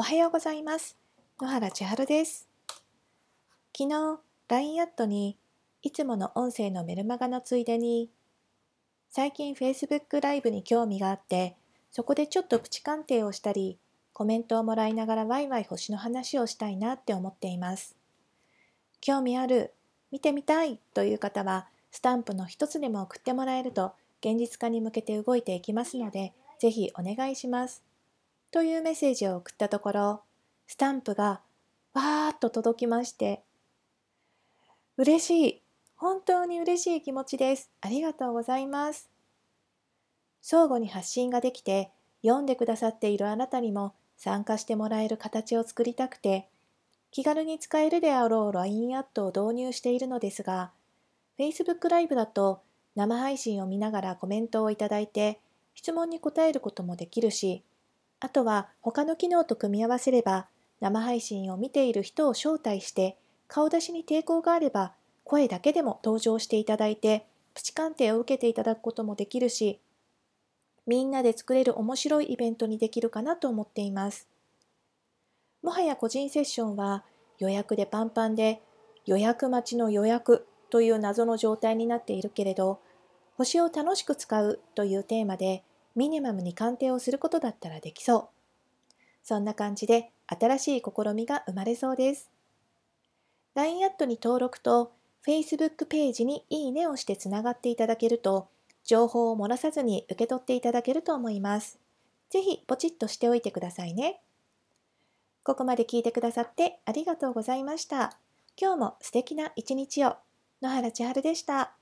おはようございます。野原千春です。昨日、LINE アットにいつもの音声のメルマガのついでに、最近 Facebook ライブに興味があって、そこでちょっとプチ鑑定をしたり、コメントをもらいながらワイワイ星の話をしたいなって思っています。興味ある、見てみたいという方は、スタンプの一つでも送ってもらえると、現実化に向けて動いていきますので、ぜひお願いします。というメッセージを送ったところ、スタンプがわーっと届きまして、嬉しい。本当に嬉しい気持ちです。ありがとうございます。相互に発信ができて、読んでくださっているあなたにも参加してもらえる形を作りたくて、気軽に使えるであろう LINE アットを導入しているのですが、Facebook ライブだと生配信を見ながらコメントをいただいて、質問に答えることもできるし、あとは他の機能と組み合わせれば、生配信を見ている人を招待して、顔出しに抵抗があれば、声だけでも登場していただいて、プチ鑑定を受けていただくこともできるし、みんなで作れる面白いイベントにできるかなと思っています。もはや個人セッションは予約でパンパンで、予約待ちの予約という謎の状態になっているけれど、星を楽しく使うというテーマで、ミニマムに鑑定をすることだったらできそう。そんな感じで新しい試みが生まれそうです。LINE アットに登録と Facebook ページにいいねをしてつながっていただけると、情報を漏らさずに受け取っていただけると思います。ぜひポチッとしておいてくださいね。ここまで聞いてくださってありがとうございました。今日も素敵な一日を。野原千春でした。